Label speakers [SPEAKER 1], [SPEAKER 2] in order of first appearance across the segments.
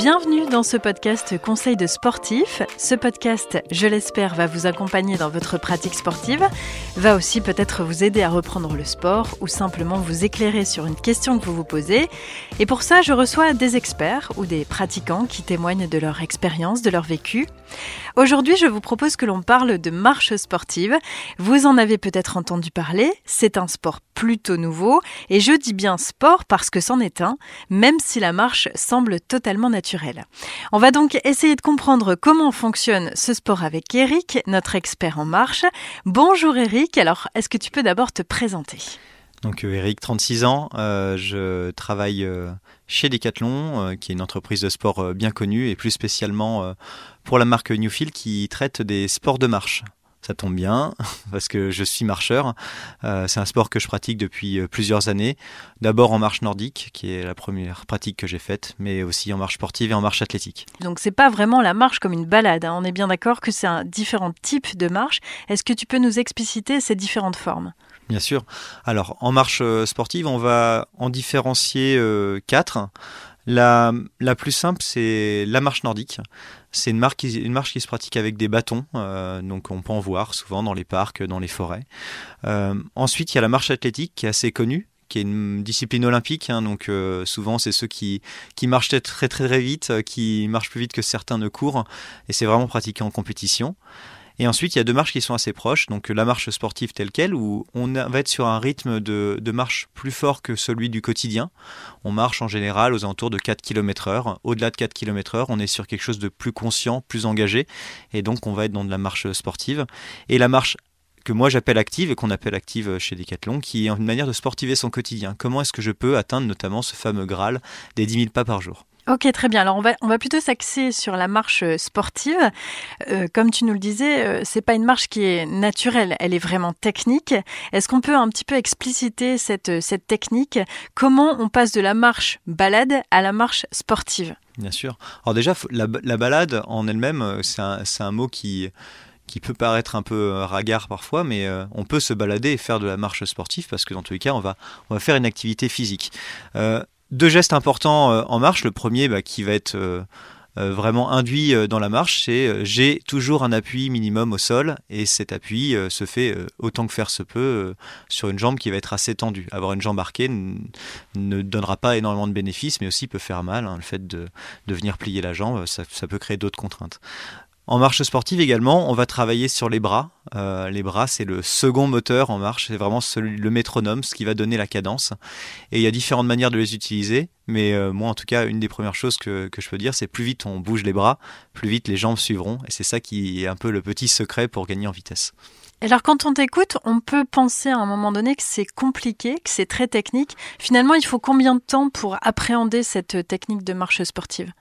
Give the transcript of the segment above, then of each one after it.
[SPEAKER 1] Bienvenue dans ce podcast Conseil de sportif. Ce podcast, je l'espère, va vous accompagner dans votre pratique sportive, va aussi peut-être vous aider à reprendre le sport ou simplement vous éclairer sur une question que vous vous posez. Et pour ça, je reçois des experts ou des pratiquants qui témoignent de leur expérience, de leur vécu. Aujourd'hui, je vous propose que l'on parle de marche sportive. Vous en avez peut-être entendu parler, c'est un sport plutôt nouveau, et je dis bien sport parce que c'en est un, même si la marche semble totalement naturelle. On va donc essayer de comprendre comment fonctionne ce sport avec Eric, notre expert en marche. Bonjour Eric, alors est-ce que tu peux d'abord te présenter?
[SPEAKER 2] Donc euh, Eric, 36 ans, euh, je travaille euh, chez Decathlon, qui est une entreprise de sport bien connue, et plus spécialement pour la marque Newfield qui traite des sports de marche. Ça tombe bien parce que je suis marcheur. c'est un sport que je pratique depuis plusieurs années. D'abord en marche nordique, qui est la première pratique que j'ai faite, mais aussi en marche sportive et en marche athlétique.
[SPEAKER 1] Donc c'est pas vraiment la marche comme une balade. Hein. On est bien d'accord que c'est un différent type de marche. Est-ce que tu peux nous expliciter ces différentes formes?
[SPEAKER 2] Bien sûr. Alors, en marche euh, sportive, on va en différencier euh, quatre. La, plus simple, c'est la marche nordique. C'est une, marche qui, se pratique avec des bâtons, euh, donc on peut en voir souvent dans les parcs, dans les forêts. ensuite, il y a la marche athlétique qui est assez connue, qui est une discipline olympique. Hein, donc souvent, c'est ceux qui, qui marchent très, très très vite, qui marchent plus vite que certains ne courent, et c'est vraiment pratiqué en compétition. Et ensuite, il y a deux marches qui sont assez proches. Donc la marche sportive telle qu'elle, où on va être sur un rythme de, marche plus fort que celui du quotidien. On marche en général aux alentours de 4 km heure. Au-delà de 4 km heure, on est sur quelque chose de plus conscient, plus engagé. Et donc on va être dans de la marche sportive. Et la marche que moi j'appelle active et qu'on appelle active chez Decathlon, qui est une manière de sportiver son quotidien. Comment est-ce que je peux atteindre notamment ce fameux Graal des 10 000 pas par jour?
[SPEAKER 1] Ok, très bien. Alors on va, on va plutôt s'axer sur la marche euh, sportive. Euh, comme tu nous le disais, euh, c'est pas une marche qui est naturelle, elle est vraiment technique. Est-ce qu'on peut un petit peu expliciter cette, cette technique? Comment on passe de la marche balade à la marche sportive?
[SPEAKER 2] Bien sûr. Alors déjà, la, balade en elle-même, c'est un, un, mot qui qui peut paraître un peu ragard parfois, mais on peut se balader et faire de la marche sportive parce que dans tous les cas, on va, on va faire une activité physique deux gestes importants euh, en marche. Le premier bah, qui va être euh, euh, vraiment induit dans la marche, c'est j'ai toujours un appui minimum au sol et cet appui se fait autant que faire se peut sur une jambe qui va être assez tendue. Avoir une jambe arquée ne donnera pas énormément de bénéfices, mais aussi peut faire mal. Hein. Le fait de, venir plier la jambe, ça peut créer d'autres contraintes. En marche sportive également, on va travailler sur les bras. Euh, les bras, c'est le second moteur en marche, c'est vraiment le métronome, ce qui va donner la cadence. Et il y a différentes manières de les utiliser, mais euh, moi en tout cas, une des premières choses que, je peux dire, c'est plus vite on bouge les bras, plus vite les jambes suivront. Et c'est ça qui est un peu le petit secret pour gagner en vitesse.
[SPEAKER 1] Alors quand on t'écoute, on peut penser à un moment donné que c'est compliqué, que c'est très technique. Finalement, il faut combien de temps pour appréhender cette technique de marche sportive?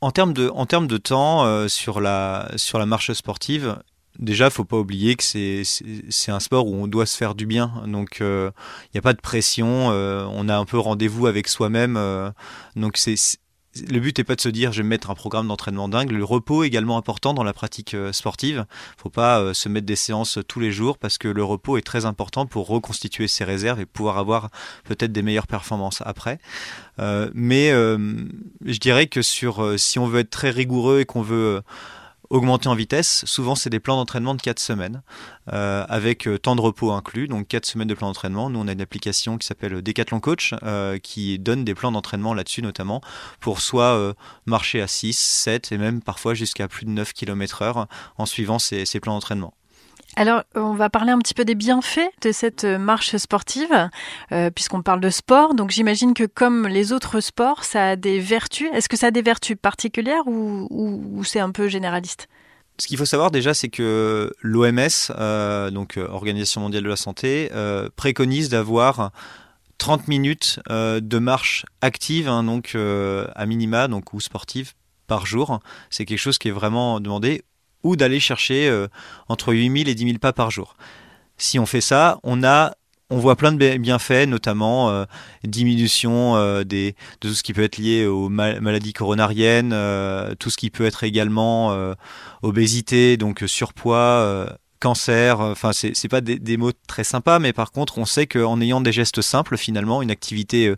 [SPEAKER 2] En termes de, en termes de temps euh, sur, la, sur la marche sportive, déjà, faut pas oublier que c'est, c'est, un sport où on doit se faire du bien. Donc, il euh, n'y a pas de pression. Euh, on a un peu rendez-vous avec soi-même. donc, c'est, le but n'est pas de se dire je vais me mettre un programme d'entraînement dingue. Le repos est également important dans la pratique euh, sportive. Il faut pas euh, se mettre des séances tous les jours parce que le repos est très important pour reconstituer ses réserves et pouvoir avoir peut-être des meilleures performances après. Euh, mais je dirais que sur, si on veut être très rigoureux et qu'on veut augmenter en vitesse, souvent c'est des plans d'entraînement de 4 semaines, euh, avec euh, temps de repos inclus, donc 4 semaines de plan d'entraînement. Nous on a une application qui s'appelle Decathlon Coach, euh, qui donne des plans d'entraînement là-dessus notamment, pour soit marcher à 6, 7 et même parfois jusqu'à plus de 9 km heure en suivant ces plans d'entraînement.
[SPEAKER 1] Alors, on va parler un petit peu des bienfaits de cette euh, marche sportive, euh, puisqu'on parle de sport. Donc, j'imagine que comme les autres sports, ça a des vertus. Est-ce que ça a des vertus particulières ou, c'est un peu généraliste?
[SPEAKER 2] Ce qu'il faut savoir déjà, c'est que l'OMS, euh, donc Organisation mondiale de la santé, préconise d'avoir 30 minutes de marche active, hein, donc à minima, donc ou sportive par jour. C'est quelque chose qui est vraiment demandé ou d'aller chercher euh, entre 8000 et 10 000 pas par jour. Si on fait ça, on a on voit plein de bienfaits, notamment euh, diminution euh, de tout ce qui peut être lié aux maladies coronariennes, tout ce qui peut être également obésité, donc surpoids, cancer. Enfin, c'est, c'est pas des, mots très sympas, mais par contre, on sait qu'en ayant des gestes simples, finalement, une activité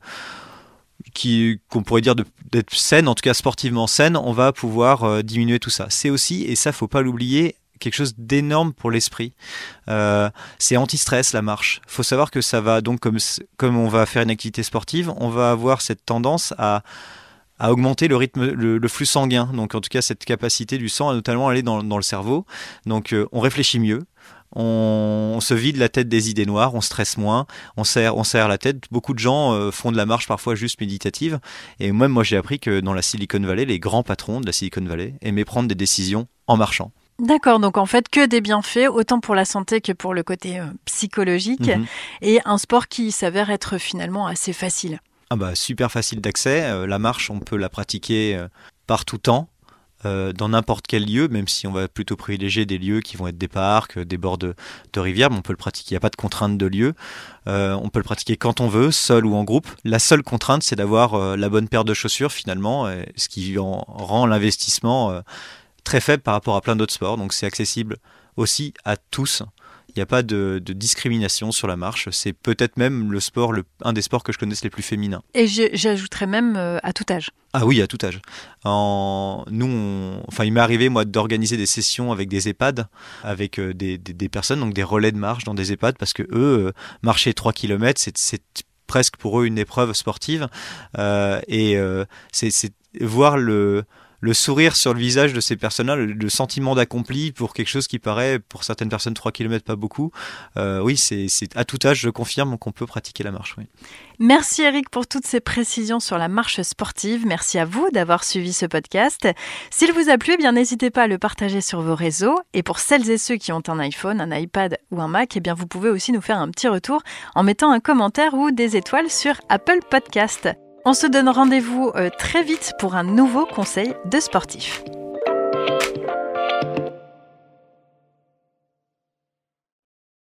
[SPEAKER 2] qui qu'on pourrait dire d'être saine, en tout cas sportivement saine, on va pouvoir euh, diminuer tout ça. C'est aussi, et ça faut pas l'oublier, quelque chose d'énorme pour l'esprit. Euh, c'est anti-stress la marche. Faut savoir que ça va donc comme comme on va faire une activité sportive, on va avoir cette tendance à à augmenter le rythme, le, flux sanguin. Donc en tout cas cette capacité du sang à notamment aller dans, le cerveau. Donc euh, on réfléchit mieux, on, se vide la tête des idées noires, on stresse moins, on serre, on serre la tête. Beaucoup de gens euh, font de la marche parfois juste méditative. Et même moi, j'ai appris que dans la Silicon Valley, les grands patrons de la Silicon Valley aimaient prendre des décisions en marchant.
[SPEAKER 1] D'accord, donc en fait que des bienfaits, autant pour la santé que pour le côté euh, psychologique, mhm. et un sport qui s'avère être finalement assez facile.
[SPEAKER 2] Ah bah super facile d'accès. Euh, la marche, on peut la pratiquer par tout temps. Euh, dans n'importe quel lieu, même si on va plutôt privilégier des lieux qui vont être des parcs, des bords de, rivières, mais on peut le pratiquer. Il n'y a pas de contrainte de lieu. Euh, on peut le pratiquer quand on veut, seul ou en groupe. La seule contrainte, c'est d'avoir euh, la bonne paire de chaussures finalement, ce qui en rend l'investissement très faible par rapport à plein d'autres sports. Donc c'est accessible aussi à tous. Il n'y a pas de, discrimination sur la marche. C'est peut-être même le sport, le, un des sports que je connaisse les plus féminins.
[SPEAKER 1] Et j'ajouterais même euh, à tout âge.
[SPEAKER 2] Ah oui, à tout âge. En, nous, enfin, il m'est arrivé moi d'organiser des sessions avec des EHPAD, avec euh, des, personnes, donc des relais de marche dans des EHPAD, parce que eux, euh, marcher 3 km, c'est presque pour eux une épreuve sportive. et c'est voir le le sourire sur le visage de ces personnes-là, le, sentiment d'accompli pour quelque chose qui paraît, pour certaines personnes, 3 km pas beaucoup. Euh, oui, c'est à tout âge, je confirme qu'on peut pratiquer la marche.
[SPEAKER 1] Merci Eric pour toutes ces précisions sur la marche sportive. Merci à vous d'avoir suivi ce podcast. S'il vous a plu, eh n'hésitez pas à le partager sur vos réseaux. Et pour celles et ceux qui ont un iPhone, un iPad ou un Mac, eh bien vous pouvez aussi nous faire un petit retour en mettant un commentaire ou des étoiles sur Apple Podcast. On se donne rendez-vous euh, très vite pour un nouveau conseil de sportif.